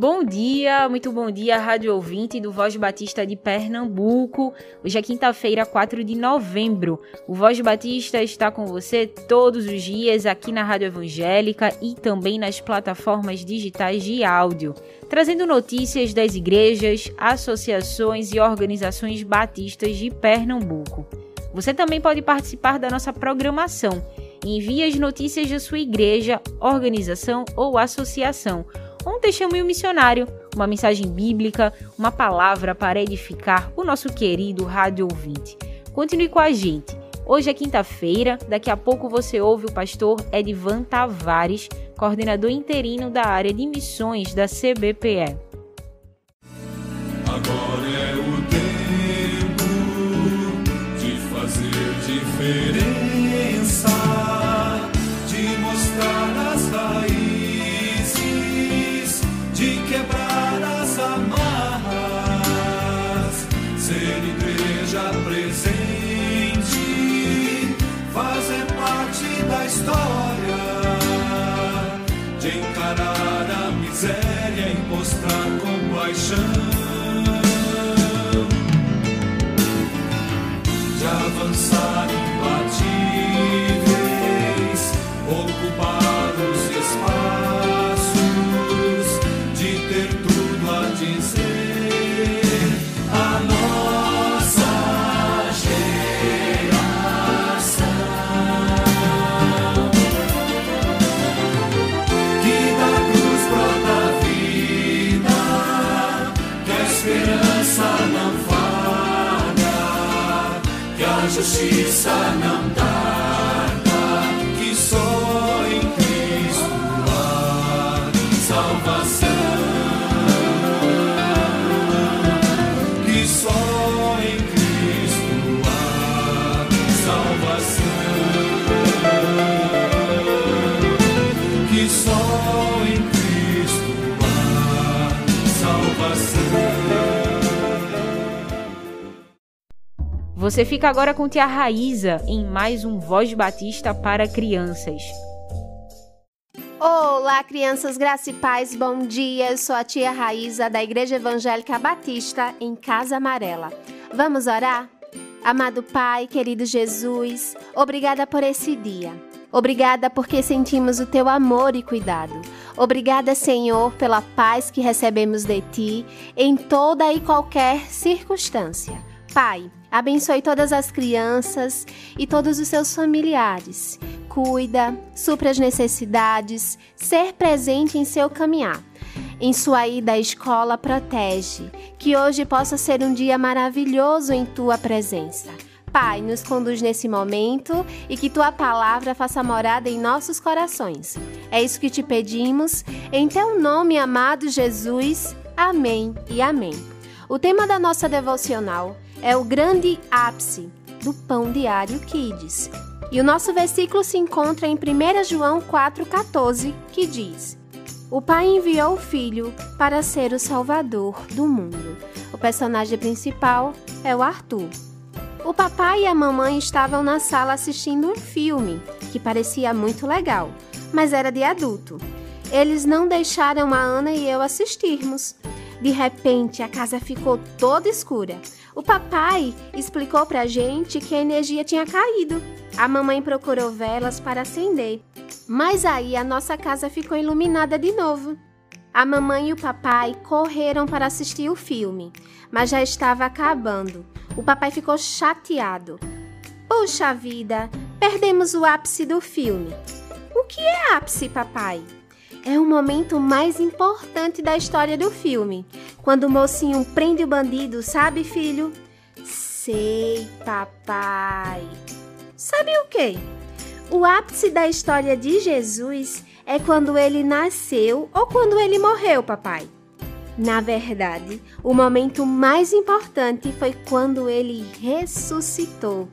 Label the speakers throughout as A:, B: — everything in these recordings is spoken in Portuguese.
A: Bom dia, muito bom dia, rádio ouvinte do Voz Batista de Pernambuco. Hoje é quinta-feira, 4 de novembro. O Voz Batista está com você todos os dias aqui na Rádio Evangélica e também nas plataformas digitais de áudio, trazendo notícias das igrejas, associações e organizações batistas de Pernambuco. Você também pode participar da nossa programação. Envie as notícias da sua igreja, organização ou associação um testemunho missionário, uma mensagem bíblica, uma palavra para edificar o nosso querido rádio ouvinte. Continue com a gente. Hoje é quinta-feira, daqui a pouco você ouve o pastor Edvan Tavares, coordenador interino da área de missões da CBPE.
B: Agora é o tempo de fazer diferença, parte justiça não
A: Você fica agora com Tia Raíza em mais um Voz Batista para crianças.
C: Olá, crianças graça e paz, bom dia. Eu sou a tia Raíza da Igreja Evangélica Batista em Casa Amarela. Vamos orar? Amado Pai, querido Jesus, obrigada por esse dia. Obrigada porque sentimos o teu amor e cuidado. Obrigada, Senhor, pela paz que recebemos de ti em toda e qualquer circunstância. Pai, abençoe todas as crianças e todos os seus familiares. Cuida, supre as necessidades, ser presente em seu caminhar. Em sua ida à escola, protege, que hoje possa ser um dia maravilhoso em tua presença. Pai, nos conduz nesse momento e que tua palavra faça morada em nossos corações. É isso que te pedimos, em teu nome, amado Jesus. Amém e amém. O tema da nossa devocional é o grande ápice do Pão Diário Kids. E o nosso versículo se encontra em 1 João 4,14, que diz: O Pai enviou o Filho para ser o Salvador do mundo. O personagem principal é o Arthur. O papai e a mamãe estavam na sala assistindo um filme que parecia muito legal, mas era de adulto. Eles não deixaram a Ana e eu assistirmos. De repente, a casa ficou toda escura. O papai explicou pra gente que a energia tinha caído. A mamãe procurou velas para acender. Mas aí a nossa casa ficou iluminada de novo. A mamãe e o papai correram para assistir o filme, mas já estava acabando. O papai ficou chateado. Puxa vida, perdemos o ápice do filme. O que é ápice, papai? É o momento mais importante da história do filme. Quando o mocinho prende o bandido, sabe, filho? Sei, papai. Sabe o quê? O ápice da história de Jesus é quando ele nasceu ou quando ele morreu, papai. Na verdade, o momento mais importante foi quando ele ressuscitou.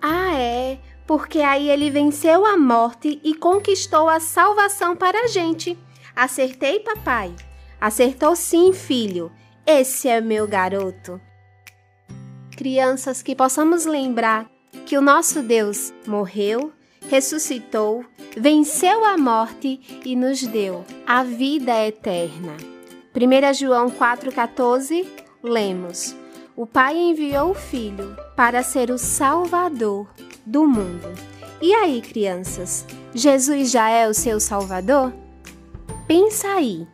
C: Ah, é,
D: porque aí ele venceu a morte e conquistou a salvação para a gente. Acertei, papai? Acertou sim, filho. Esse é meu garoto. Crianças, que possamos lembrar que o nosso Deus morreu, ressuscitou, venceu a morte e nos deu a vida eterna. 1 João 4,14 lemos: O Pai enviou o Filho para ser o Salvador do mundo. E aí, crianças, Jesus já é o seu Salvador? Pensa aí.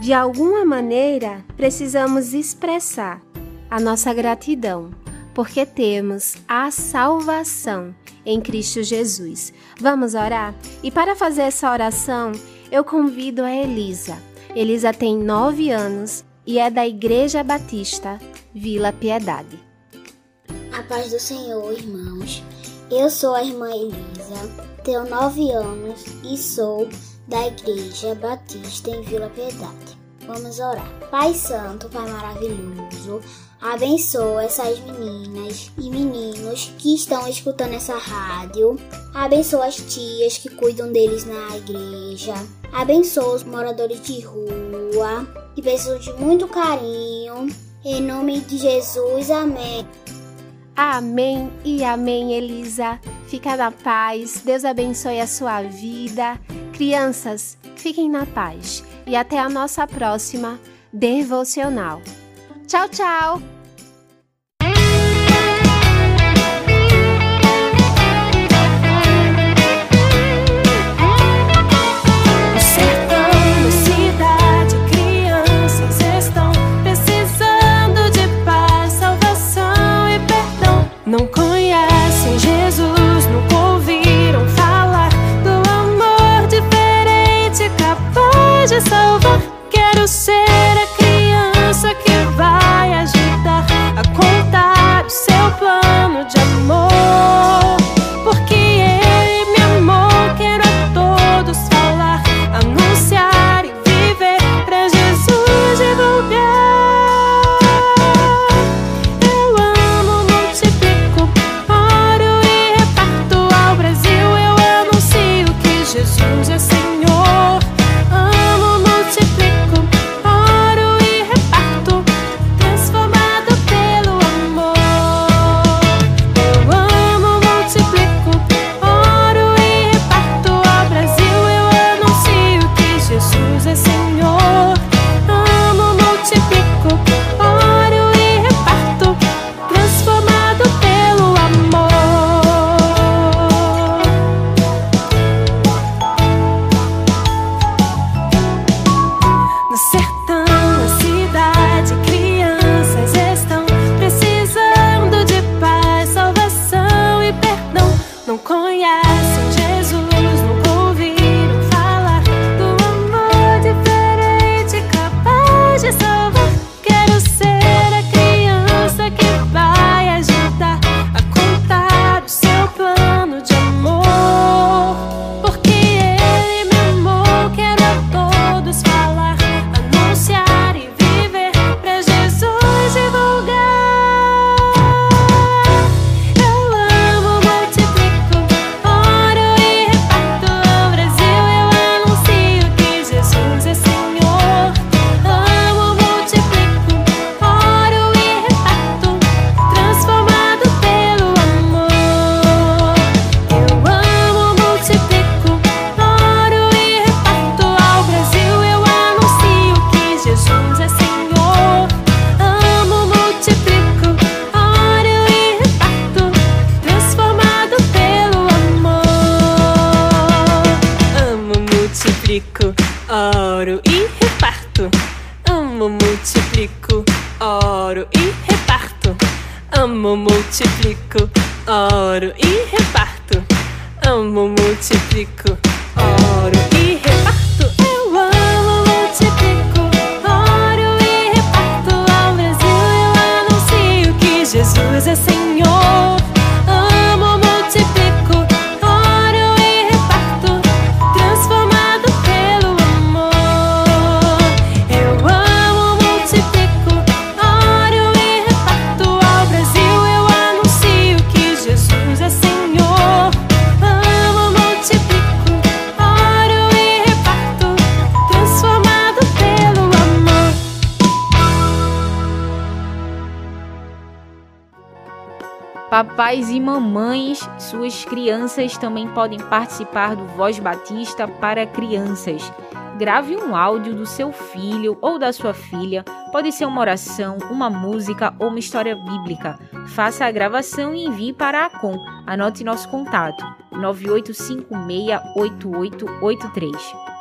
D: De alguma maneira, precisamos expressar a nossa gratidão, porque temos a salvação em Cristo Jesus. Vamos orar? E para fazer essa oração, eu convido a Elisa. Elisa tem nove anos e é da Igreja Batista Vila Piedade.
E: A paz do Senhor, irmãos. Eu sou a irmã Elisa, tenho nove anos e sou da Igreja Batista em Vila Piedade. Vamos orar. Pai Santo, Pai maravilhoso, abençoa essas meninas e meninos que estão escutando essa rádio. Abençoa as tias que cuidam deles na igreja. Abençoa os moradores de rua que precisam de muito carinho. Em nome de Jesus, amém.
D: Amém e amém, Elisa. Fica na paz. Deus abençoe a sua vida. Crianças, fiquem na paz e até a nossa próxima devocional. Tchau, tchau!
A: Papais e mamães, suas crianças também podem participar do Voz Batista para crianças. Grave um áudio do seu filho ou da sua filha, pode ser uma oração, uma música ou uma história bíblica. Faça a gravação e envie para a Com. Anote nosso contato: 98568883.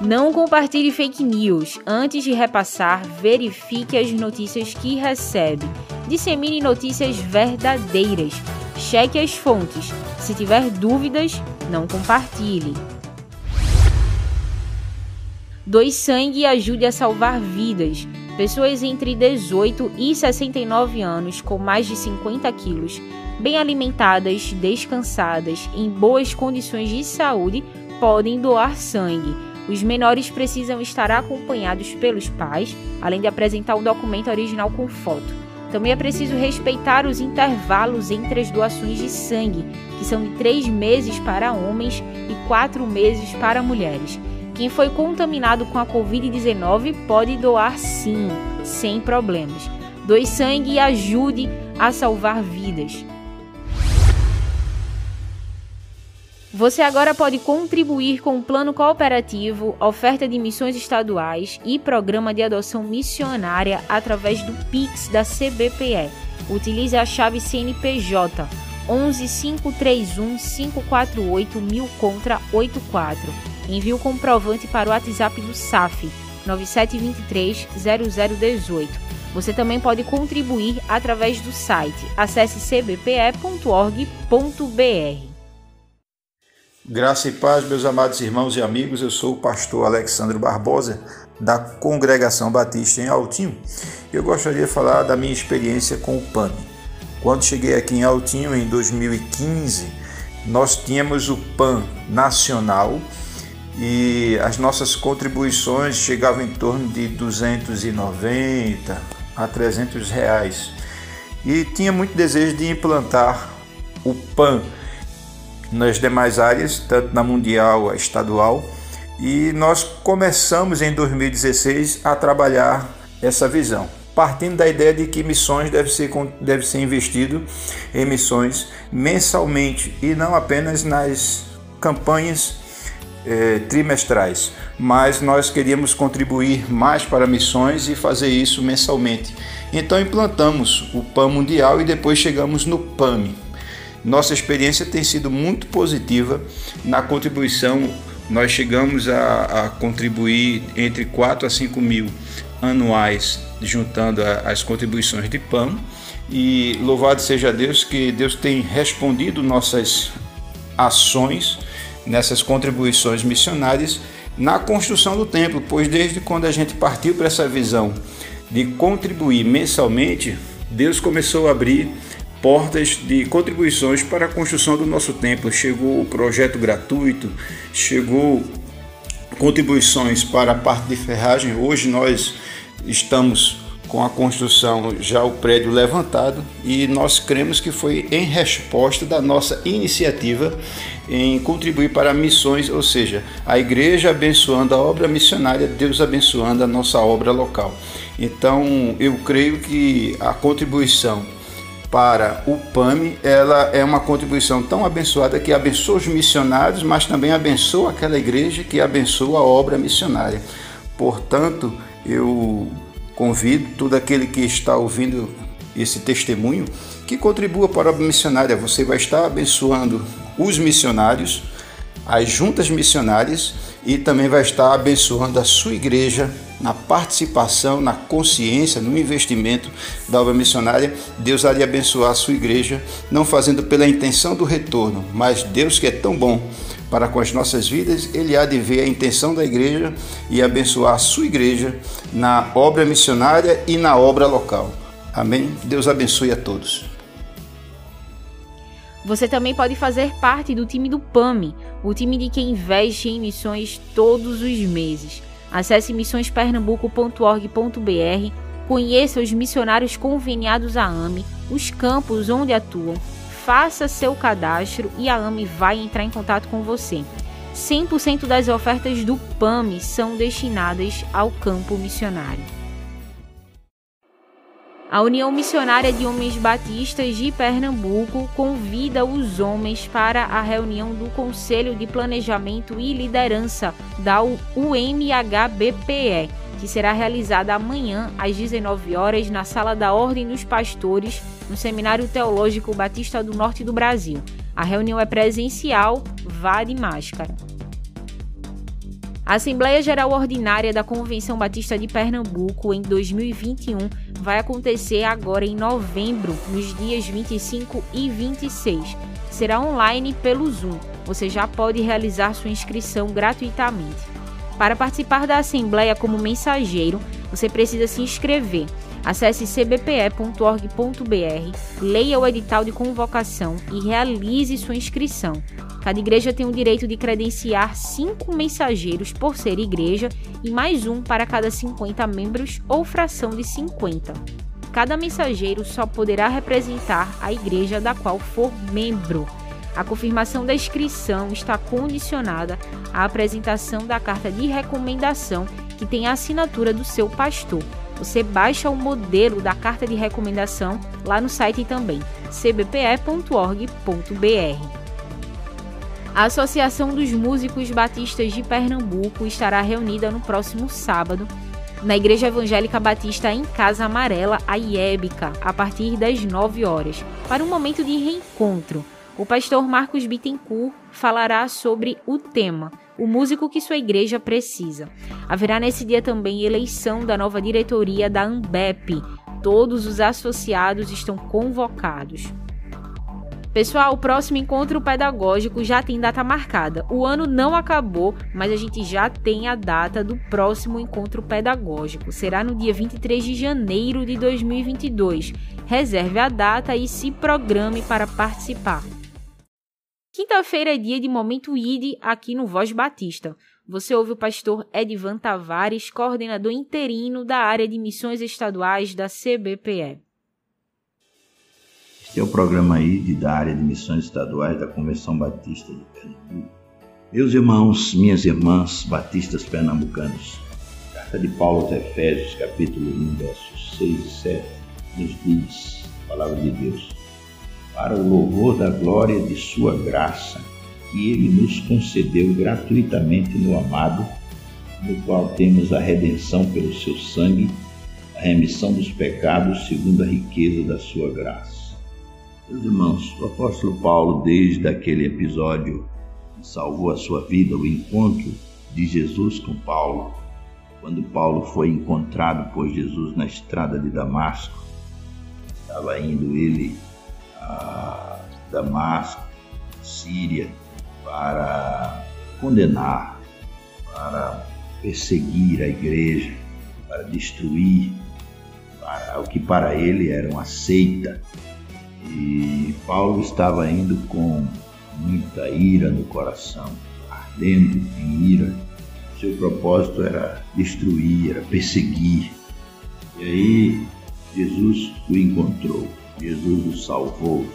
A: Não compartilhe fake news. Antes de repassar, verifique as notícias que recebe. Dissemine notícias verdadeiras. Cheque as fontes. Se tiver dúvidas, não compartilhe. Doe sangue e ajude a salvar vidas. Pessoas entre 18 e 69 anos com mais de 50 quilos, bem alimentadas, descansadas, em boas condições de saúde, podem doar sangue. Os menores precisam estar acompanhados pelos pais, além de apresentar o documento original com foto. Também é preciso respeitar os intervalos entre as doações de sangue, que são de três meses para homens e quatro meses para mulheres. Quem foi contaminado com a Covid-19 pode doar sim, sem problemas. Doe sangue e ajude a salvar vidas. Você agora pode contribuir com o plano cooperativo, oferta de missões estaduais e programa de adoção missionária através do Pix da CBPE. Utilize a chave CNPJ 11531 548 1000 contra 84. Envie o comprovante para o WhatsApp do SAF 9723 0018. Você também pode contribuir através do site. Acesse cbpe.org.br.
F: Graça e paz, meus amados irmãos e amigos. Eu sou o pastor Alexandre Barbosa, da Congregação Batista em Altinho. Eu gostaria de falar da minha experiência com o PAN. Quando cheguei aqui em Altinho em 2015, nós tínhamos o PAN nacional e as nossas contribuições chegavam em torno de 290 a 300 reais. E tinha muito desejo de implantar o PAN nas demais áreas, tanto na mundial, estadual. E nós começamos em 2016 a trabalhar essa visão, partindo da ideia de que missões deve ser, deve ser investido em missões mensalmente e não apenas nas campanhas eh, trimestrais, mas nós queríamos contribuir mais para missões e fazer isso mensalmente. Então implantamos o PAN Mundial e depois chegamos no PAMI, nossa experiência tem sido muito positiva na contribuição. Nós chegamos a, a contribuir entre 4 a 5 mil anuais, juntando a, as contribuições de PAM. E louvado seja Deus que Deus tem respondido nossas ações nessas contribuições missionárias na construção do templo, pois desde quando a gente partiu para essa visão de contribuir mensalmente, Deus começou a abrir portas de contribuições para a construção do nosso templo. Chegou o projeto gratuito, chegou contribuições para a parte de ferragem. Hoje nós estamos com a construção já o prédio levantado e nós cremos que foi em resposta da nossa iniciativa em contribuir para missões, ou seja, a igreja abençoando a obra missionária, Deus abençoando a nossa obra local. Então, eu creio que a contribuição para o PAMI, ela é uma contribuição tão abençoada que abençoa os missionários, mas também abençoa aquela igreja que abençoa a obra missionária. Portanto, eu convido todo aquele que está ouvindo esse testemunho que contribua para a obra missionária. Você vai estar abençoando os missionários, as juntas missionárias e também vai estar abençoando a sua igreja na participação, na consciência, no investimento da obra missionária. Deus há de abençoar a sua igreja, não fazendo pela intenção do retorno, mas Deus que é tão bom para com as nossas vidas, Ele há de ver a intenção da igreja e abençoar a sua igreja na obra missionária e na obra local. Amém? Deus abençoe a todos.
A: Você também pode fazer parte do time do PAMI, o time de quem investe em missões todos os meses. Acesse missõespernambuco.org.br, conheça os missionários conveniados à AME, os campos onde atuam, faça seu cadastro e a AME vai entrar em contato com você. 100% das ofertas do PAMI são destinadas ao campo missionário. A União Missionária de Homens Batistas de Pernambuco convida os homens para a reunião do Conselho de Planejamento e Liderança da UMHBPE, que será realizada amanhã às 19 horas na Sala da Ordem dos Pastores, no Seminário Teológico Batista do Norte do Brasil. A reunião é presencial, vá de máscara. A Assembleia Geral Ordinária da Convenção Batista de Pernambuco em 2021 vai acontecer agora em novembro, nos dias 25 e 26. Será online pelo Zoom. Você já pode realizar sua inscrição gratuitamente. Para participar da Assembleia como mensageiro, você precisa se inscrever. Acesse cbpe.org.br, leia o edital de convocação e realize sua inscrição. Cada igreja tem o direito de credenciar cinco mensageiros por ser igreja e mais um para cada 50 membros ou fração de 50. Cada mensageiro só poderá representar a igreja da qual for membro. A confirmação da inscrição está condicionada à apresentação da carta de recomendação que tem a assinatura do seu pastor. Você baixa o modelo da carta de recomendação lá no site também, cbpe.org.br. A Associação dos Músicos Batistas de Pernambuco estará reunida no próximo sábado na Igreja Evangélica Batista em Casa Amarela, a IEBICA, a partir das 9 horas, para um momento de reencontro. O pastor Marcos Bittencourt falará sobre o tema, o músico que sua igreja precisa. Haverá nesse dia também eleição da nova diretoria da AMBEP. Todos os associados estão convocados. Pessoal, o próximo encontro pedagógico já tem data marcada. O ano não acabou, mas a gente já tem a data do próximo encontro pedagógico. Será no dia 23 de janeiro de 2022. Reserve a data e se programe para participar. Quinta-feira é dia de Momento ID aqui no Voz Batista. Você ouve o pastor Edvan Tavares, coordenador interino da área de missões estaduais da CBPE.
G: Este é o programa aí da área de missões estaduais da Convenção Batista de Pernambuco. Meus irmãos, minhas irmãs batistas pernambucanos, carta de Paulo aos Efésios, capítulo 1, versos 6 e 7, nos diz, palavra de Deus, para o louvor da glória de sua graça, que ele nos concedeu gratuitamente no amado, no qual temos a redenção pelo seu sangue, a remissão dos pecados segundo a riqueza da sua graça meus irmãos, o apóstolo Paulo, desde aquele episódio que salvou a sua vida, o encontro de Jesus com Paulo, quando Paulo foi encontrado por Jesus na estrada de Damasco, estava indo ele a Damasco, Síria, para condenar, para perseguir a igreja, para destruir, para o que para ele era uma seita e Paulo estava indo com muita ira no coração, ardendo em ira. Seu propósito era destruir, era perseguir. E aí Jesus o encontrou, Jesus o salvou.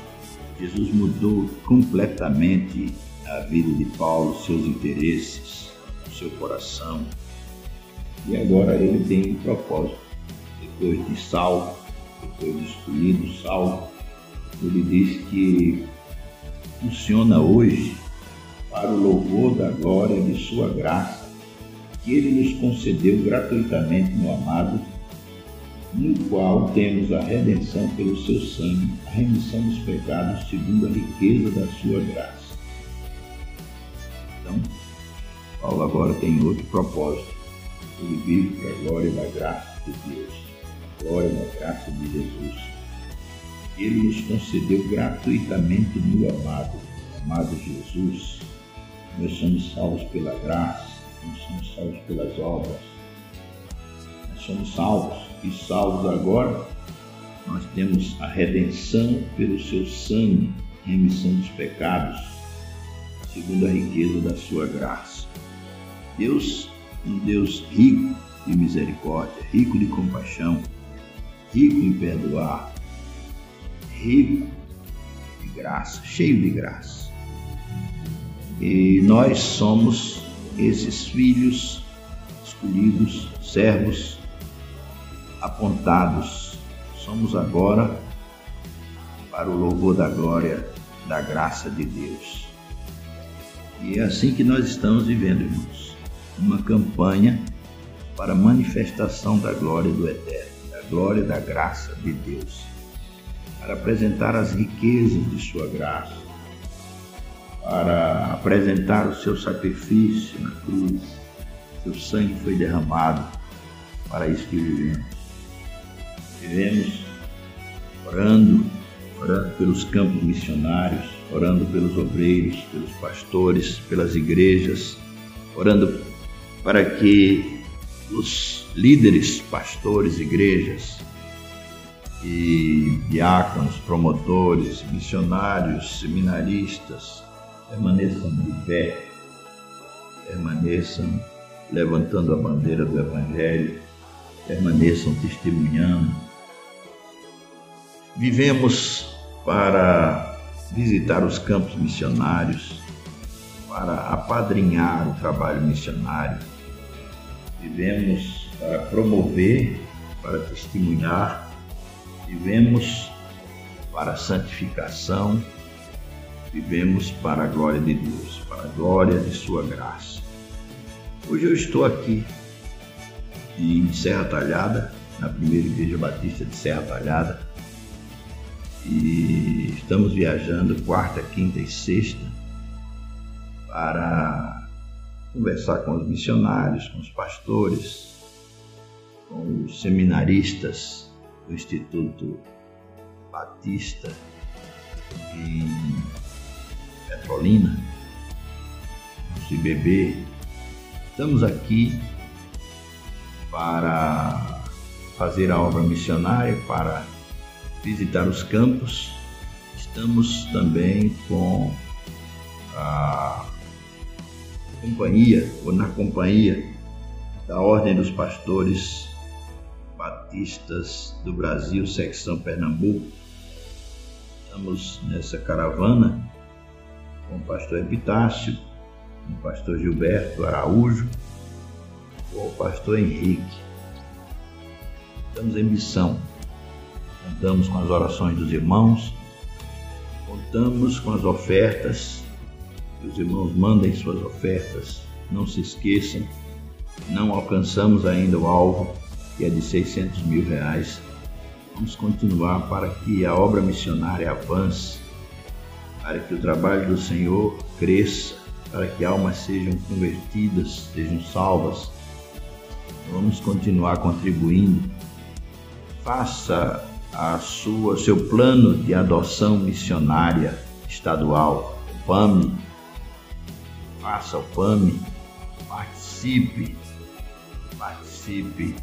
G: Jesus mudou completamente a vida de Paulo, seus interesses, seu coração. E agora ele tem um propósito. Depois de salvo, depois de escolhido, salvo, ele diz que funciona hoje para o louvor da glória de Sua graça, que Ele nos concedeu gratuitamente no amado, no qual temos a redenção pelo Seu sangue, a remissão dos pecados segundo a riqueza da Sua graça. Então, Paulo agora tem outro propósito. Ele vive para a glória da graça de Deus, a glória da graça de Jesus ele nos concedeu gratuitamente no amado, amado Jesus. Nós somos salvos pela graça, nós somos salvos pelas obras. Nós somos salvos e salvos agora. Nós temos a redenção pelo seu sangue, remissão dos pecados, segundo a riqueza da sua graça. Deus, um Deus rico de misericórdia, rico de compaixão, rico em perdoar, rico de graça, cheio de graça. E nós somos esses filhos escolhidos, servos, apontados, somos agora para o louvor da glória da graça de Deus. E é assim que nós estamos vivendo, irmãos. Uma campanha para manifestação da glória do Eterno, da glória da graça de Deus, para apresentar as riquezas de Sua graça, para apresentar o seu sacrifício na cruz. Seu sangue foi derramado para isso que vivemos. Vivemos orando, orando pelos campos missionários, orando pelos obreiros, pelos pastores, pelas igrejas, orando para que os líderes, pastores, igrejas e diáconos, promotores, missionários, seminaristas permaneçam de pé, permaneçam levantando a bandeira do Evangelho, permaneçam testemunhando. Vivemos para visitar os campos missionários, para apadrinhar o trabalho missionário. Vivemos para promover, para testemunhar. Vivemos para a santificação. Vivemos para a glória de Deus, para a glória de Sua graça. Hoje eu estou aqui em Serra Talhada, na primeira igreja batista de Serra Talhada, e estamos viajando quarta, quinta e sexta para conversar com os missionários, com os pastores, com os seminaristas do Instituto Batista em Petrolina, no CBB. Estamos aqui para fazer a obra missionária, para visitar os campos. Estamos também com a companhia, ou na companhia da Ordem dos Pastores Batistas do Brasil, secção Pernambuco. Estamos nessa caravana com o pastor Epitácio, com o pastor Gilberto Araújo, com o pastor Henrique. Estamos em missão contamos com as orações dos irmãos, contamos com as ofertas, que os irmãos mandem suas ofertas, não se esqueçam, não alcançamos ainda o alvo, que é de 600 mil reais. Vamos continuar para que a obra missionária avance, para que o trabalho do Senhor cresça, para que almas sejam convertidas, sejam salvas. Vamos continuar contribuindo. Faça a sua seu plano de adoção missionária estadual, o PAMI. Faça o PAMI, participe, participe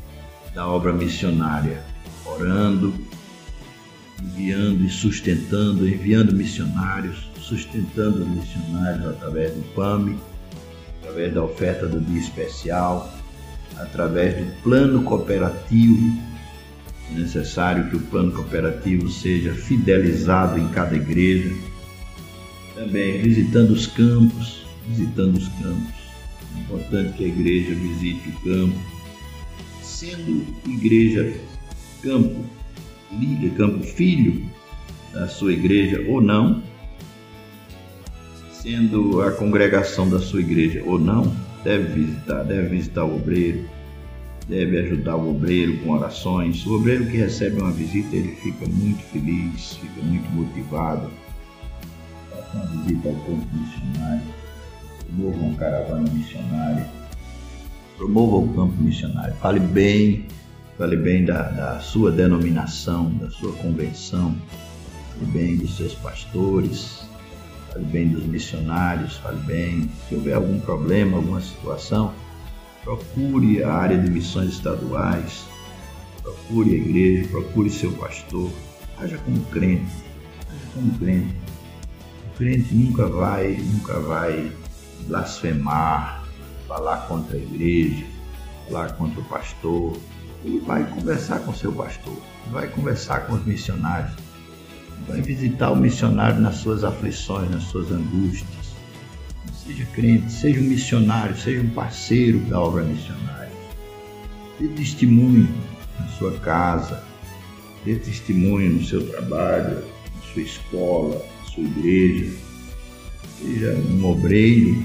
G: da obra missionária, orando, enviando e sustentando, enviando missionários, sustentando os missionários através do PAMI, através da oferta do dia especial, através do plano cooperativo é necessário que o plano cooperativo seja fidelizado em cada igreja. Também visitando os campos, visitando os campos. É importante que a igreja visite o campo. Sendo igreja campo, liga campo filho da sua igreja ou não, sendo a congregação da sua igreja ou não, deve visitar, deve visitar o obreiro, deve ajudar o obreiro com orações. O obreiro que recebe uma visita, ele fica muito feliz, fica muito motivado. Uma visita ao campo missionário, promova uma caravana missionária, promova o campo missionário. Fale bem, fale bem da, da sua denominação, da sua convenção, fale bem dos seus pastores, fale bem dos missionários, fale bem. Se houver algum problema, alguma situação, Procure a área de missões estaduais, procure a igreja, procure seu pastor. Haja como crente, haja como crente. O crente nunca vai, nunca vai blasfemar, falar contra a igreja, falar contra o pastor. Ele vai conversar com seu pastor, vai conversar com os missionários, vai visitar o missionário nas suas aflições, nas suas angústias Seja crente, seja um missionário, seja um parceiro da obra missionária. Dê testemunho na sua casa, Dê testemunho no seu trabalho, na sua escola, na sua igreja. Seja um obreiro,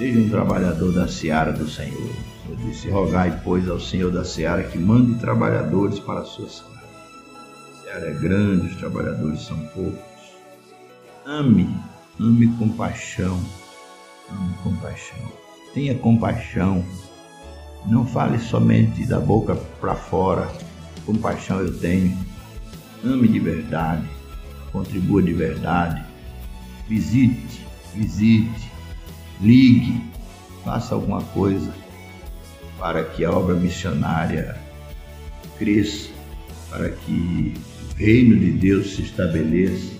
G: seja um trabalhador da seara do Senhor. Eu disse: rogai, pois, ao Senhor da seara que mande trabalhadores para a sua seara. A seara é grande, os trabalhadores são poucos. Ame, ame com paixão, ame com paixão. Tenha compaixão. Não fale somente da boca para fora. Compaixão eu tenho. Ame de verdade. Contribua de verdade. Visite, visite, ligue, faça alguma coisa para que a obra missionária cresça, para que o reino de Deus se estabeleça.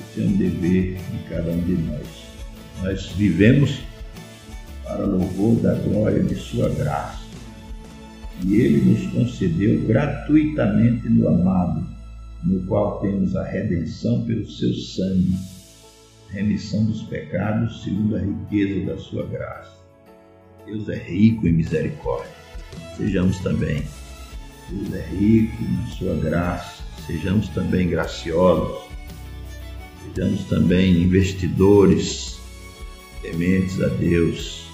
G: Isso é um dever de cada um de nós. Nós vivemos para louvor da glória de Sua graça. E Ele nos concedeu gratuitamente no amado, no qual temos a redenção pelo Seu sangue, remissão dos pecados segundo a riqueza da Sua graça. Deus é rico em misericórdia. Sejamos também. Deus é rico na Sua graça. Sejamos também graciosos. Sejamos também investidores tementes a Deus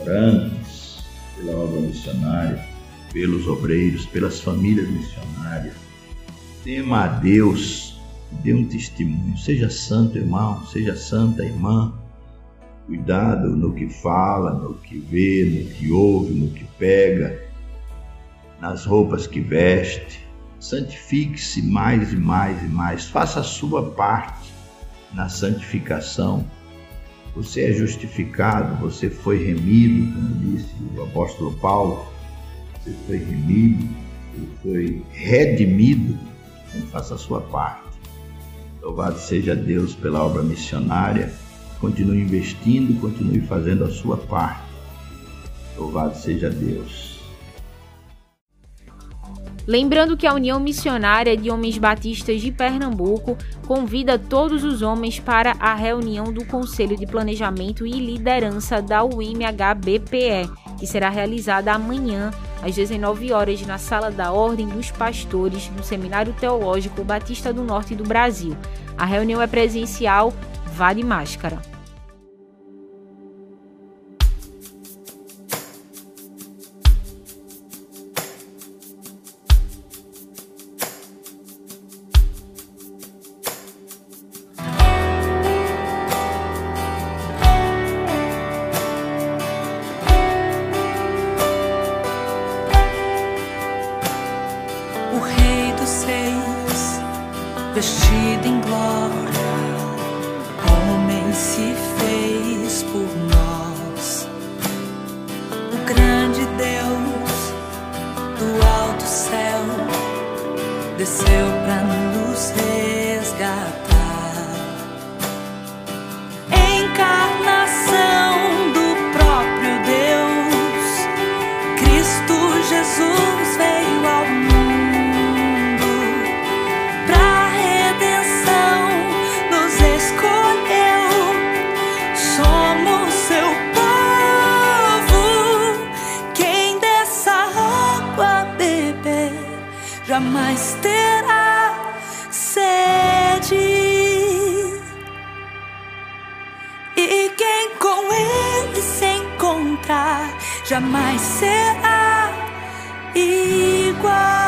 G: orantes pela obra missionária, pelos obreiros, pelas famílias missionárias. Tema a Deus, dê um testemunho. Seja santo, irmão, seja santa, irmã. Cuidado no que fala, no que vê, no que ouve, no que pega, nas roupas que veste. Santifique-se mais e mais e mais. Faça a sua parte na santificação você é justificado, você foi remido, como disse o apóstolo Paulo, você foi remido, você foi redimido, então faça a sua parte. Louvado seja Deus pela obra missionária, continue investindo, continue fazendo a sua parte. Louvado seja Deus.
A: Lembrando que a União Missionária de Homens Batistas de Pernambuco convida todos os homens para a reunião do Conselho de Planejamento e Liderança da UMHBPE, que será realizada amanhã às 19 horas na Sala da Ordem dos Pastores no Seminário Teológico Batista do Norte do Brasil. A reunião é presencial, vá de máscara.
H: Jamais será igual.